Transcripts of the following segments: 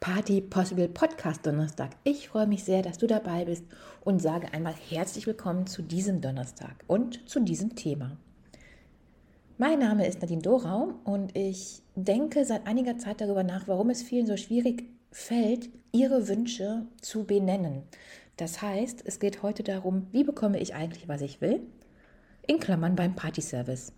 Party Possible Podcast Donnerstag. Ich freue mich sehr, dass du dabei bist und sage einmal herzlich willkommen zu diesem Donnerstag und zu diesem Thema. Mein Name ist Nadine Dorau und ich denke seit einiger Zeit darüber nach, warum es vielen so schwierig fällt, ihre Wünsche zu benennen. Das heißt, es geht heute darum, wie bekomme ich eigentlich, was ich will? In Klammern beim Party Service.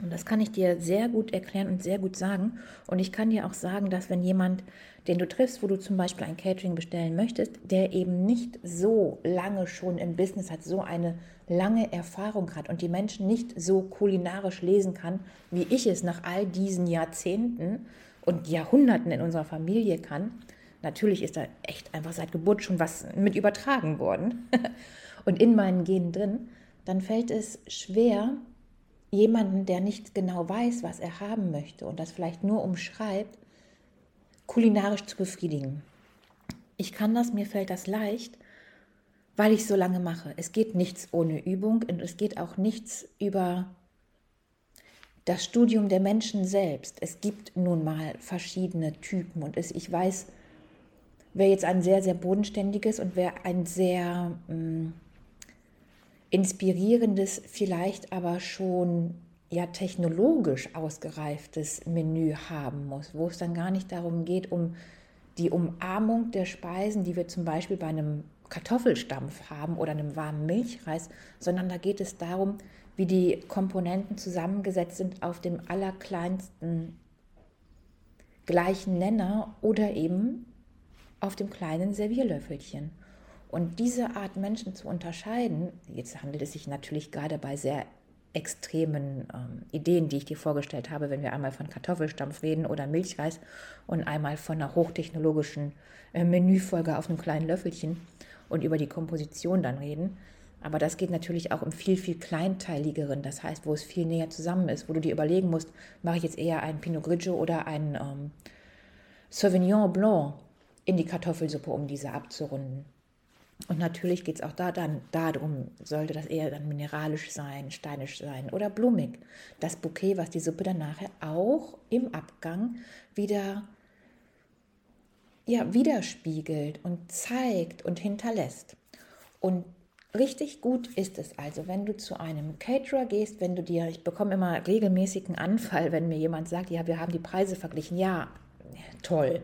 Und das kann ich dir sehr gut erklären und sehr gut sagen. Und ich kann dir auch sagen, dass wenn jemand, den du triffst, wo du zum Beispiel ein Catering bestellen möchtest, der eben nicht so lange schon im Business hat, so eine lange Erfahrung hat und die Menschen nicht so kulinarisch lesen kann, wie ich es nach all diesen Jahrzehnten und Jahrhunderten in unserer Familie kann, natürlich ist da echt einfach seit Geburt schon was mit übertragen worden und in meinen Genen drin, dann fällt es schwer, jemanden, der nicht genau weiß, was er haben möchte und das vielleicht nur umschreibt, kulinarisch zu befriedigen. Ich kann das, mir fällt das leicht, weil ich so lange mache. Es geht nichts ohne Übung und es geht auch nichts über das Studium der Menschen selbst. Es gibt nun mal verschiedene Typen und ich weiß, wer jetzt ein sehr, sehr bodenständiges und wer ein sehr mh, mm, inspirierendes, vielleicht aber schon ja technologisch ausgereiftes Menü haben muss, wo es dann gar nicht darum geht, um die Umarmung der Speisen, die wir zum Beispiel bei einem Kartoffelstampf haben oder einem warmen Milchreis, sondern da geht es darum, wie die Komponenten zusammengesetzt sind auf dem allerkleinsten gleichen Nenner oder eben auf dem kleinen Servierlöffelchen. Und diese Art Menschen zu unterscheiden, jetzt handelt es sich natürlich gerade bei sehr extremen ähm, Ideen, die ich dir vorgestellt habe, wenn wir einmal von Kartoffelstampf reden oder Milchreis und einmal von einer hochtechnologischen äh, Menüfolge auf einem kleinen Löffelchen und über die Komposition dann reden. Aber das geht natürlich auch im viel, viel kleinteiligeren, das heißt, wo es viel näher zusammen ist, wo du dir überlegen musst, mache ich jetzt eher ein Pinot Grigio oder ein ähm, Sauvignon Blanc in die Kartoffelsuppe, um diese abzurunden. Und natürlich geht es auch da dann darum, sollte das eher dann mineralisch sein, steinisch sein oder blumig. Das Bouquet, was die Suppe dann nachher auch im Abgang wieder ja, widerspiegelt und zeigt und hinterlässt. Und richtig gut ist es also, wenn du zu einem Caterer gehst, wenn du dir, ich bekomme immer regelmäßigen Anfall, wenn mir jemand sagt, ja, wir haben die Preise verglichen. Ja, toll.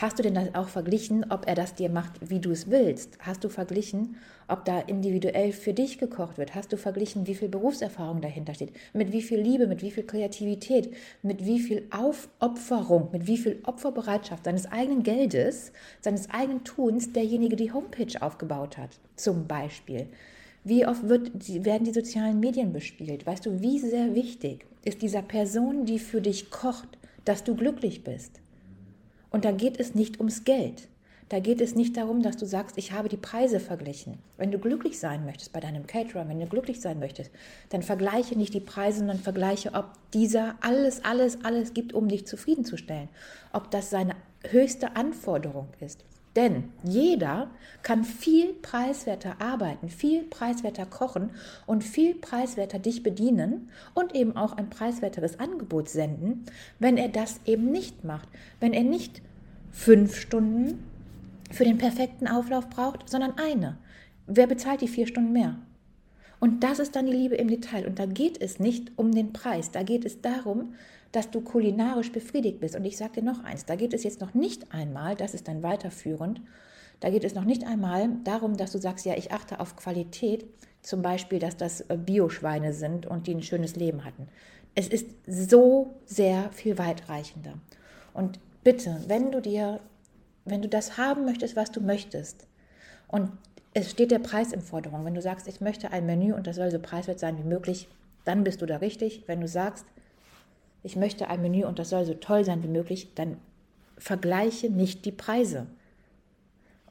Hast du denn das auch verglichen, ob er das dir macht, wie du es willst? Hast du verglichen, ob da individuell für dich gekocht wird? Hast du verglichen, wie viel Berufserfahrung dahinter steht? Mit wie viel Liebe, mit wie viel Kreativität, mit wie viel Aufopferung, mit wie viel Opferbereitschaft seines eigenen Geldes, seines eigenen Tuns derjenige die Homepage aufgebaut hat, zum Beispiel? Wie oft wird, werden die sozialen Medien bespielt? Weißt du, wie sehr wichtig ist dieser Person, die für dich kocht, dass du glücklich bist? Und da geht es nicht ums Geld. Da geht es nicht darum, dass du sagst, ich habe die Preise verglichen. Wenn du glücklich sein möchtest bei deinem Caterer, wenn du glücklich sein möchtest, dann vergleiche nicht die Preise, sondern vergleiche, ob dieser alles, alles, alles gibt, um dich zufriedenzustellen. Ob das seine höchste Anforderung ist. Denn jeder kann viel preiswerter arbeiten, viel preiswerter kochen und viel preiswerter dich bedienen und eben auch ein preiswerteres Angebot senden, wenn er das eben nicht macht. Wenn er nicht fünf Stunden für den perfekten Auflauf braucht, sondern eine. Wer bezahlt die vier Stunden mehr? Und das ist dann die Liebe im Detail. Und da geht es nicht um den Preis. Da geht es darum, dass du kulinarisch befriedigt bist. Und ich sage dir noch eins, da geht es jetzt noch nicht einmal, das ist dann weiterführend, da geht es noch nicht einmal darum, dass du sagst, ja, ich achte auf Qualität, zum Beispiel, dass das äh, Bioschweine sind und die ein schönes Leben hatten. Es ist so sehr viel weitreichender. Und bitte, wenn du dir, wenn du das haben möchtest, was du möchtest, und es steht der Preis in Forderung, wenn du sagst, ich möchte ein Menü und das soll so preiswert sein wie möglich, dann bist du da richtig. Wenn du sagst, ich möchte ein Menü und das soll so toll sein wie möglich, dann vergleiche nicht die Preise.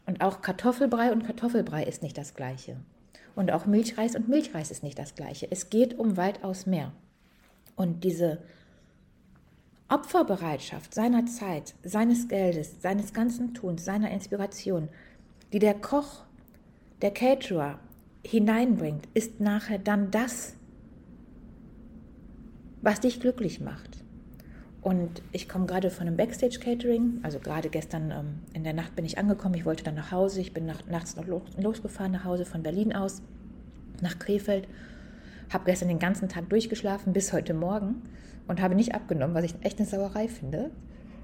Und auch Kartoffelbrei und Kartoffelbrei ist nicht das gleiche. Und auch Milchreis und Milchreis ist nicht das gleiche. Es geht um weitaus mehr. Und diese Opferbereitschaft seiner Zeit, seines Geldes, seines ganzen Tuns, seiner Inspiration, die der Koch, der Caterer hineinbringt, ist nachher dann das, was dich glücklich macht. Und ich komme gerade von einem Backstage-Catering. Also gerade gestern ähm, in der Nacht bin ich angekommen. Ich wollte dann nach Hause. Ich bin nach, nachts noch losgefahren nach Hause von Berlin aus nach Krefeld. Habe gestern den ganzen Tag durchgeschlafen bis heute Morgen und habe nicht abgenommen, was ich echt eine Sauerei finde.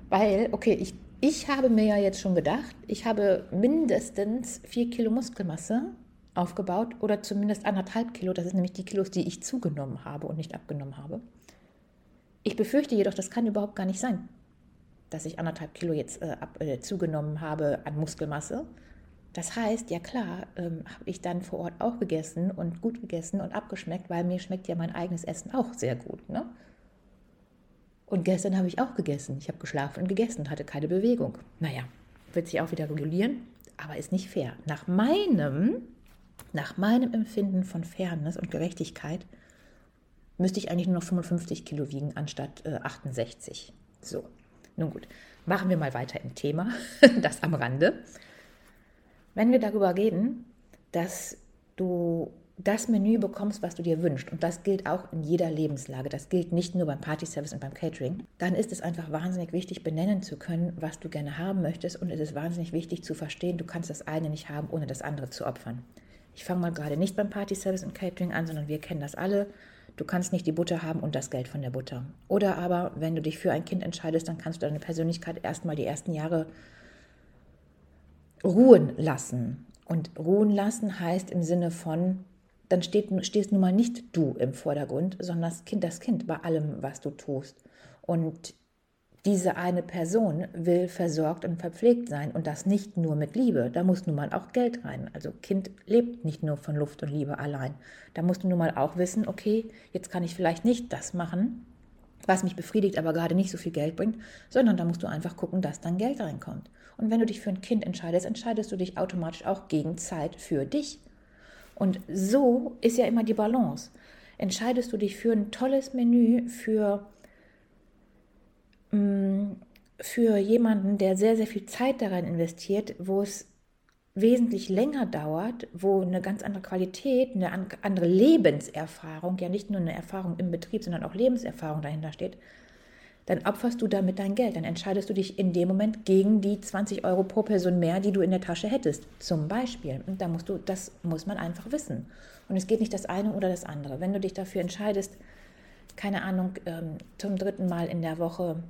Weil, okay, ich, ich habe mir ja jetzt schon gedacht, ich habe mindestens vier Kilo Muskelmasse aufgebaut oder zumindest anderthalb Kilo. Das ist nämlich die Kilos, die ich zugenommen habe und nicht abgenommen habe. Ich befürchte jedoch, das kann überhaupt gar nicht sein, dass ich anderthalb Kilo jetzt äh, ab, äh, zugenommen habe an Muskelmasse. Das heißt, ja klar, ähm, habe ich dann vor Ort auch gegessen und gut gegessen und abgeschmeckt, weil mir schmeckt ja mein eigenes Essen auch sehr gut. Ne? Und gestern habe ich auch gegessen. Ich habe geschlafen und gegessen und hatte keine Bewegung. Naja, wird sich auch wieder regulieren, aber ist nicht fair. Nach meinem, nach meinem Empfinden von Fairness und Gerechtigkeit müsste ich eigentlich nur noch 55 Kilo wiegen anstatt äh, 68. So, nun gut, machen wir mal weiter im Thema, das am Rande. Wenn wir darüber reden, dass du das Menü bekommst, was du dir wünschst, und das gilt auch in jeder Lebenslage, das gilt nicht nur beim Partyservice und beim Catering, dann ist es einfach wahnsinnig wichtig, benennen zu können, was du gerne haben möchtest, und es ist wahnsinnig wichtig zu verstehen, du kannst das eine nicht haben, ohne das andere zu opfern. Ich fange mal gerade nicht beim Partyservice und Catering an, sondern wir kennen das alle. Du kannst nicht die Butter haben und das Geld von der Butter. Oder aber, wenn du dich für ein Kind entscheidest, dann kannst du deine Persönlichkeit erstmal die ersten Jahre ruhen lassen. Und ruhen lassen heißt im Sinne von, dann steht, stehst nun mal nicht du im Vordergrund, sondern das Kind, das Kind bei allem, was du tust. Und diese eine Person will versorgt und verpflegt sein und das nicht nur mit Liebe. Da muss nun mal auch Geld rein. Also Kind lebt nicht nur von Luft und Liebe allein. Da musst du nun mal auch wissen, okay, jetzt kann ich vielleicht nicht das machen, was mich befriedigt, aber gerade nicht so viel Geld bringt, sondern da musst du einfach gucken, dass dann Geld reinkommt. Und wenn du dich für ein Kind entscheidest, entscheidest du dich automatisch auch gegen Zeit für dich. Und so ist ja immer die Balance. Entscheidest du dich für ein tolles Menü, für Mm, für jemanden, der sehr, sehr viel Zeit daran investiert, wo es wesentlich länger dauert, wo eine ganz andere Qualität, eine andere Lebenserfahrung, ja nicht nur eine Erfahrung im Betrieb, sondern auch Lebenserfahrung dahinter steht, dann opferst du damit dein Geld. Dann entscheidest du dich in dem Moment gegen die 20 Euro pro Person mehr, die du in der Tasche hättest, zum Beispiel. Und da musst du, das muss man einfach wissen. Und es geht nicht das eine oder das andere. Wenn du dich dafür entscheidest, keine Ahnung, ähm, zum dritten Mal in der Woche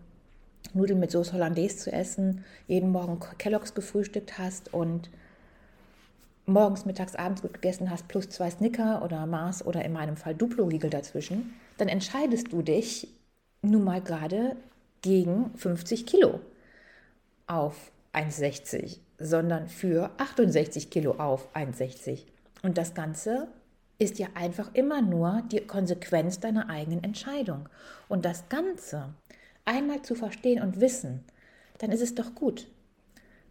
Nudeln mit Soße Hollandaise zu essen, jeden Morgen Kelloggs gefrühstückt hast und morgens, mittags, abends gut gegessen hast, plus zwei Snicker oder Mars oder in meinem Fall Duplo-Riegel dazwischen, dann entscheidest du dich nun mal gerade gegen 50 Kilo auf 1,60, sondern für 68 Kilo auf 1,60. Und das Ganze ist ja einfach immer nur die Konsequenz deiner eigenen Entscheidung. Und das Ganze einmal zu verstehen und wissen, dann ist es doch gut.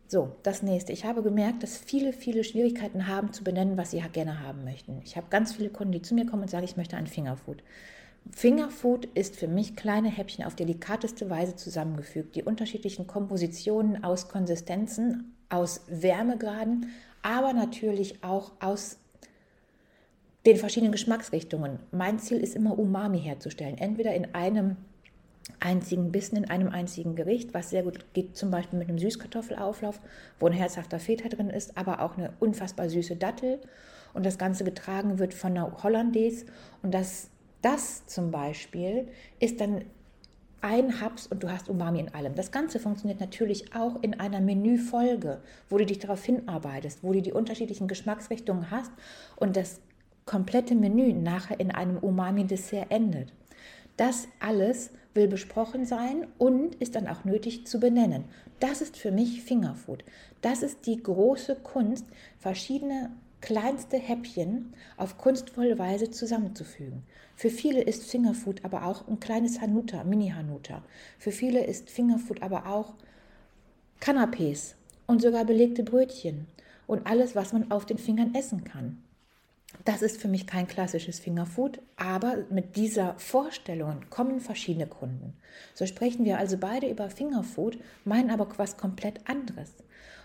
So, das nächste. Ich habe gemerkt, dass viele, viele Schwierigkeiten haben zu benennen, was sie gerne haben möchten. Ich habe ganz viele Kunden, die zu mir kommen und sagen, ich möchte ein Fingerfood. Fingerfood ist für mich kleine Häppchen auf delikateste Weise zusammengefügt. Die unterschiedlichen Kompositionen aus Konsistenzen, aus Wärmegraden, aber natürlich auch aus den verschiedenen Geschmacksrichtungen. Mein Ziel ist immer Umami herzustellen. Entweder in einem einzigen Bissen in einem einzigen Gericht, was sehr gut geht, zum Beispiel mit einem Süßkartoffelauflauf, wo ein herzhafter Feta drin ist, aber auch eine unfassbar süße Dattel. Und das Ganze getragen wird von einer Hollandaise. Und das, das zum Beispiel ist dann ein Haps und du hast Umami in allem. Das Ganze funktioniert natürlich auch in einer Menüfolge, wo du dich darauf hinarbeitest, wo du die unterschiedlichen Geschmacksrichtungen hast und das komplette Menü nachher in einem Umami-Dessert endet. Das alles will besprochen sein und ist dann auch nötig zu benennen. Das ist für mich Fingerfood. Das ist die große Kunst, verschiedene kleinste Häppchen auf kunstvolle Weise zusammenzufügen. Für viele ist Fingerfood aber auch ein kleines Hanuta, Mini-Hanuta. Für viele ist Fingerfood aber auch Canapés und sogar belegte Brötchen und alles, was man auf den Fingern essen kann. das ist für mich kein klassisches Fingerfood, aber mit dieser Vorstellung kommen verschiedene Kunden. So sprechen wir also beide über Fingerfood, meinen aber was komplett anderes.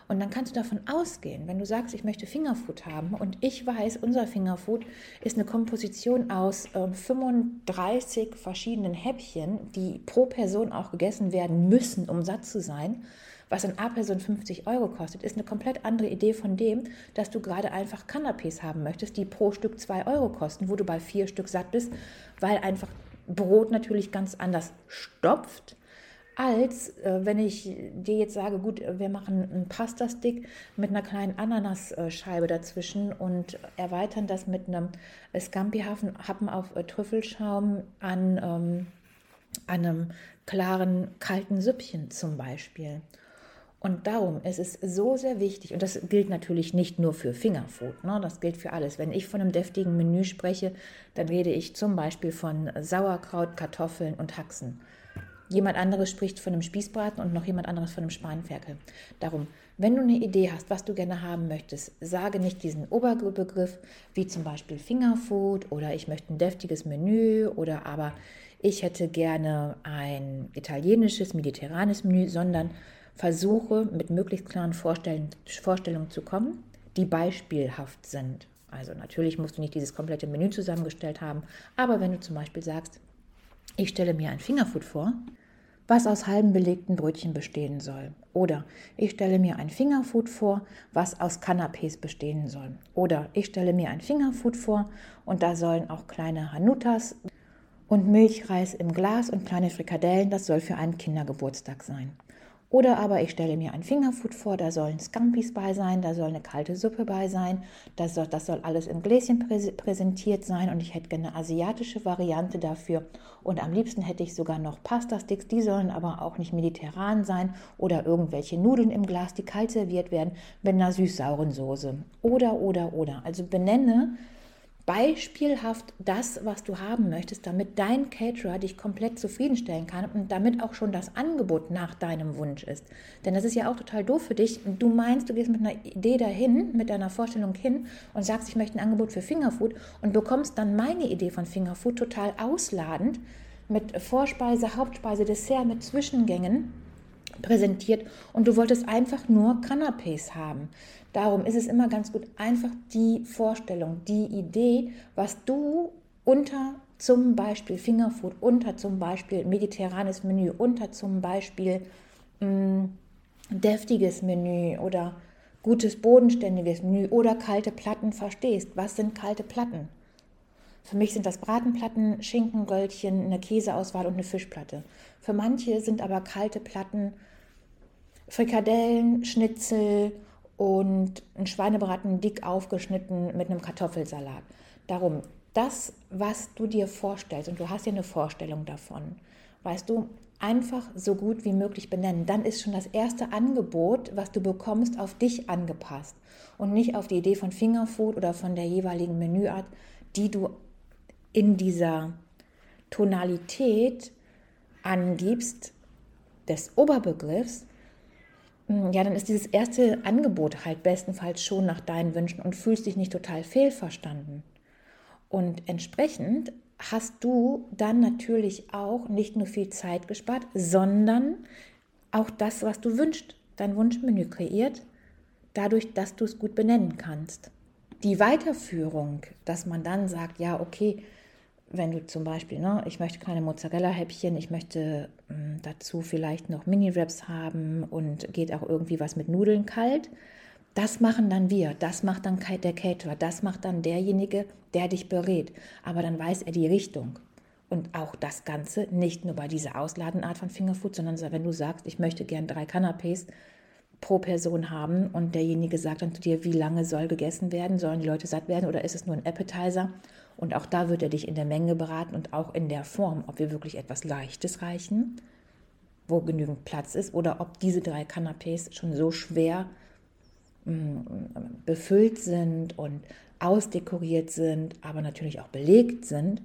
Und dann kannst du davon ausgehen, wenn du sagst, ich möchte Fingerfood haben und ich weiß, unser Fingerfood ist eine Komposition aus äh, 35 verschiedenen Häppchen, die pro Person auch gegessen werden müssen, um satt zu sein, was in A-Person 50 Euro kostet, ist eine komplett andere Idee von dem, dass du gerade einfach Canapés haben möchtest, die pro Stück 2 Euro kosten, wo du bei vier Stück satt bist, weil einfach Brot natürlich ganz anders stopft als äh, wenn ich dir jetzt sage, gut, wir machen einen Pasta-Stick mit einer kleinen Ananasscheibe dazwischen und erweitern das mit einem Scampi-Happen auf äh, Trüffelschaum an, ähm, einem klaren, kalten Süppchen zum Beispiel. Und darum ist es so sehr wichtig, und das gilt natürlich nicht nur für Fingerfood, ne, das gilt für alles. Wenn ich von einem deftigen Menü spreche, dann rede ich zum Beispiel von Sauerkraut, Kartoffeln und Haxen. Jemand anderes spricht von einem Spießbraten und noch jemand anderes von einem Spanferkel. Darum, wenn du eine Idee hast, was du gerne haben möchtest, sage nicht diesen Oberbegriff wie zum Beispiel Fingerfood oder ich möchte ein deftiges Menü oder aber ich hätte gerne ein italienisches, mediterranes Menü, sondern versuche mit möglichst klaren Vorstell Vorstellungen zu kommen, die beispielhaft sind. Also natürlich musst du nicht dieses komplette Menü zusammengestellt haben, aber wenn du zum Beispiel sagst, ich stelle mir ein Fingerfood vor, was aus halben belegten Brötchen bestehen soll. Oder ich stelle mir ein Fingerfood vor, was aus Canapés bestehen soll. Oder ich stelle mir ein Fingerfood vor und da sollen auch kleine Hanutas und Milchreis im Glas und kleine Frikadellen, das soll für einen Kindergeburtstag sein. Oder aber ich stelle mir ein Fingerfood vor, da sollen Scampis bei sein, da soll eine kalte Suppe bei sein, das soll, das soll alles im Gläschen präsentiert sein und ich hätte gerne eine asiatische Variante dafür. Und am liebsten hätte ich sogar noch Pasta-Sticks, die sollen aber auch nicht mediterran sein oder irgendwelche Nudeln im Glas, die kalt serviert werden mit einer süß-sauren Soße. Oder, oder, oder. Also benenne beispielhaft das, was du haben möchtest, damit dein Caterer dich komplett zufriedenstellen kann und damit auch schon das Angebot nach deinem Wunsch ist. Denn das ist ja auch total doof für dich. Du meinst, du gehst mit einer Idee dahin, mit deiner Vorstellung hin und sagst, ich möchte ein Angebot für Fingerfood und bekommst dann meine Idee von Fingerfood total ausladend mit Vorspeise, Hauptspeise, Dessert, mit Zwischengängen präsentiert und du wolltest einfach nur Canapés haben. Darum ist es immer ganz gut, einfach die Vorstellung, die Idee, was du unter zum Beispiel Fingerfood, unter zum Beispiel mediterranes Menü, unter zum Beispiel mh, mm, deftiges Menü oder gutes bodenständiges Menü oder kalte Platten verstehst. Was sind kalte Platten? Für mich sind das Bratenplatten, Schinkenröllchen, eine Käseauswahl und eine Fischplatte. Für manche sind aber kalte Platten Frikadellen, Schnitzel und ein Schweinebraten dick aufgeschnitten mit einem Kartoffelsalat. Darum, das, was du dir vorstellst, und du hast ja eine Vorstellung davon, weißt du, einfach so gut wie möglich benennen. Dann ist schon das erste Angebot, was du bekommst, auf dich angepasst und nicht auf die Idee von Fingerfood oder von der jeweiligen Menüart, die du in dieser Tonalität angibst des Oberbegriffs, ja, dann ist dieses erste Angebot halt bestenfalls schon nach deinen Wünschen und fühlst dich nicht total fehlverstanden. Und entsprechend hast du dann natürlich auch nicht nur viel Zeit gespart, sondern auch das, was du wünschst, dein Wunschmenü kreiert, dadurch, dass du es gut benennen kannst. Die Weiterführung, dass man dann sagt, ja, okay, wenn du zum Beispiel, ne, ich möchte kleine Mozzarella-Häppchen, ich möchte mh, hm, dazu vielleicht noch Mini-Wraps haben und geht auch irgendwie was mit Nudeln kalt. Das machen dann wir, das macht dann der Caterer, das macht dann derjenige, der dich berät. Aber dann weiß er die Richtung. Und auch das Ganze nicht nur bei dieser Ausladenart von Fingerfood, sondern wenn du sagst, ich möchte gern drei Canapés pro Person haben und derjenige sagt dann zu dir, wie lange soll gegessen werden, sollen die Leute satt werden oder ist es nur ein Appetizer? Und auch da wird er dich in der Menge beraten und auch in der Form, ob wir wirklich etwas Leichtes reichen, wo genügend Platz ist, oder ob diese drei Canapés schon so schwer mm, befüllt sind und ausdekoriert sind, aber natürlich auch belegt sind,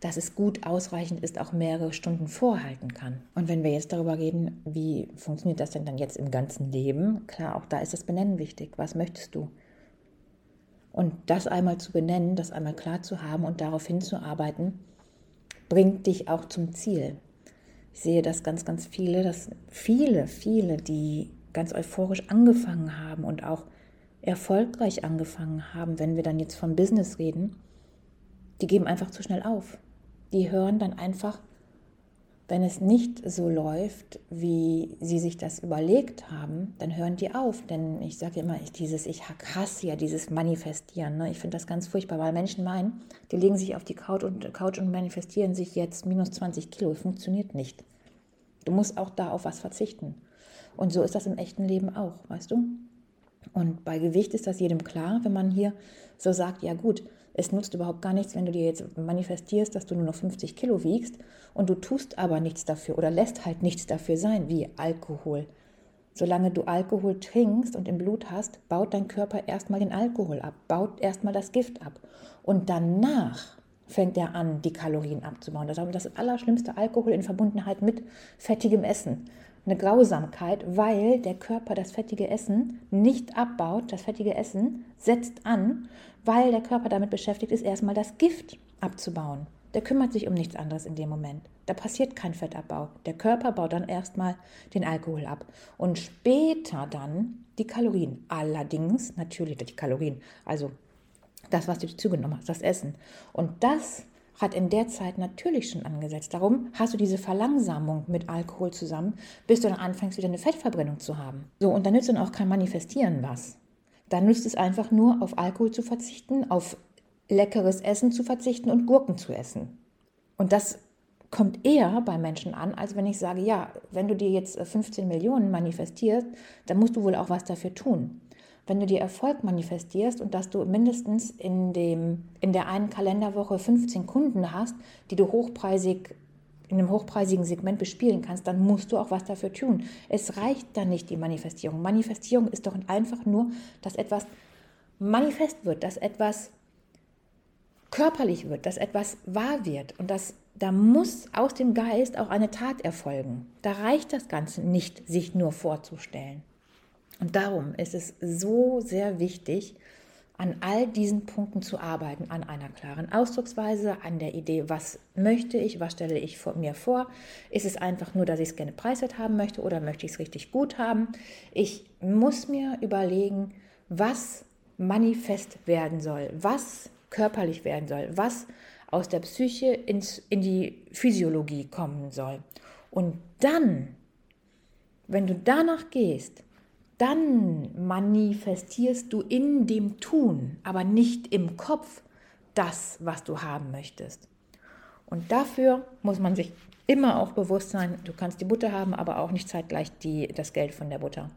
dass es gut ausreichend ist, auch mehrere Stunden vorhalten kann. Und wenn wir jetzt darüber reden, wie funktioniert das denn dann jetzt im ganzen Leben? Klar, auch da ist das Benennen wichtig. Was möchtest du? Und das einmal zu benennen, das einmal klar zu haben und darauf hinzuarbeiten, bringt dich auch zum Ziel. Ich sehe das ganz, ganz viele, dass viele, viele, die ganz euphorisch angefangen haben und auch erfolgreich angefangen haben, wenn wir dann jetzt vom Business reden, die geben einfach zu schnell auf. Die hören dann einfach wenn es nicht so läuft, wie sie sich das überlegt haben, dann hören die auf. Denn ich sage immer, ich, dieses, ich hasse ja dieses Manifestieren. Ne? Ich finde das ganz furchtbar, weil Menschen meinen, die legen sich auf die Couch und, Couch und manifestieren sich jetzt minus 20 Kilo. Funktioniert nicht. Du musst auch da auf was verzichten. Und so ist das im echten Leben auch, weißt du? Und bei Gewicht ist das jedem klar, wenn man hier so sagt, ja gut, es nutzt überhaupt gar nichts, wenn du dir jetzt manifestierst, dass du nur noch 50 Kilo wiegst und du tust aber nichts dafür oder lässt halt nichts dafür sein, wie Alkohol. Solange du Alkohol trinkst und im Blut hast, baut dein Körper erstmal den Alkohol ab, baut erstmal das Gift ab. Und danach fängt er an, die Kalorien abzubauen. Das ist das Allerschlimmste, Alkohol in Verbundenheit mit fettigem Essen eine Grausamkeit, weil der Körper das fettige Essen nicht abbaut. Das fettige Essen setzt an, weil der Körper damit beschäftigt ist, erstmal das Gift abzubauen. Der kümmert sich um nichts anderes in dem Moment. Da passiert kein Fettabbau. Der Körper baut dann erstmal den Alkohol ab und später dann die Kalorien. Allerdings natürlich die Kalorien, also das, was du zugenommen hast, das Essen. Und das hat in der Zeit natürlich schon angesetzt. Darum hast du diese Verlangsamung mit Alkohol zusammen, bis du dann anfängst, wieder eine Fettverbrennung zu haben. So, und dann nützt dann auch kein Manifestieren was. Dann nützt es einfach nur, auf Alkohol zu verzichten, auf leckeres Essen zu verzichten und Gurken zu essen. Und das kommt eher bei Menschen an, als wenn ich sage, ja, wenn du dir jetzt 15 Millionen manifestierst, dann musst du wohl auch was dafür tun wenn du dir Erfolg manifestierst und dass du mindestens in, dem, in der einen Kalenderwoche 15 Kunden hast, die du hochpreisig in einem hochpreisigen Segment bespielen kannst, dann musst du auch was dafür tun. Es reicht dann nicht die Manifestierung. Manifestierung ist doch einfach nur, dass etwas manifest wird, dass etwas körperlich wird, dass etwas wahr wird und dass da muss aus dem Geist auch eine Tat erfolgen. Da reicht das Ganze nicht, sich nur vorzustellen. Und darum ist es so sehr wichtig, an all diesen Punkten zu arbeiten, an einer klaren Ausdrucksweise, an der Idee, was möchte ich, was stelle ich mir vor. Ist es einfach nur, dass ich es gerne preiswert haben möchte oder möchte ich es richtig gut haben? Ich muss mir überlegen, was manifest werden soll, was körperlich werden soll, was aus der Psyche ins, in die Physiologie kommen soll. Und dann, wenn du danach gehst, dann manifestierst du in dem Tun, aber nicht im Kopf, das, was du haben möchtest. Und dafür muss man sich immer auch bewusst sein, du kannst die Butter haben, aber auch nicht zeitgleich die, das Geld von der Butter.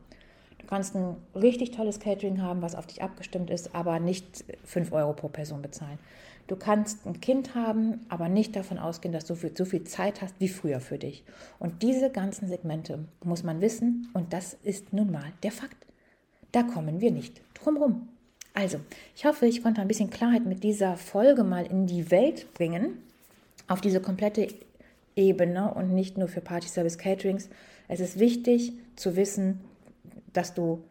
Du kannst ein richtig tolles Catering haben, was auf dich abgestimmt ist, aber nicht 5 Euro pro Person bezahlen. Du kannst ein Kind haben, aber nicht davon ausgehen, dass du so viel Zeit hast wie früher für dich. Und diese ganzen Segmente muss man wissen und das ist nun mal der Fakt. Da kommen wir nicht drumherum. Also, ich hoffe, ich konnte ein bisschen Klarheit mit dieser Folge mal in die Welt bringen, auf diese komplette Ebene und nicht nur für Party Service Caterings. Es ist wichtig zu wissen, dass du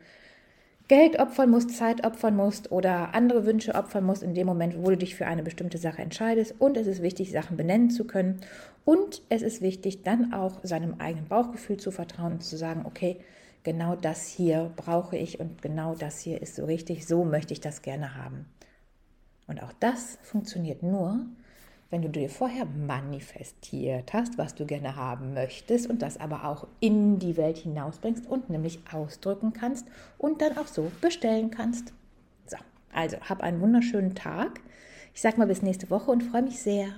Geld opfern musst, Zeit opfern musst oder andere Wünsche opfern musst in dem Moment, wo du dich für eine bestimmte Sache entscheidest. Und es ist wichtig, Sachen benennen zu können. Und es ist wichtig, dann auch seinem eigenen Bauchgefühl zu vertrauen und zu sagen, okay, genau das hier brauche ich und genau das hier ist so richtig, so möchte ich das gerne haben. Und auch das funktioniert nur, wenn du dir vorher manifestiert hast, was du gerne haben möchtest und das aber auch in die Welt hinausbringst und nämlich ausdrücken kannst und dann auch so bestellen kannst. So, also hab einen wunderschönen Tag. Ich sag mal bis nächste Woche und freue mich sehr.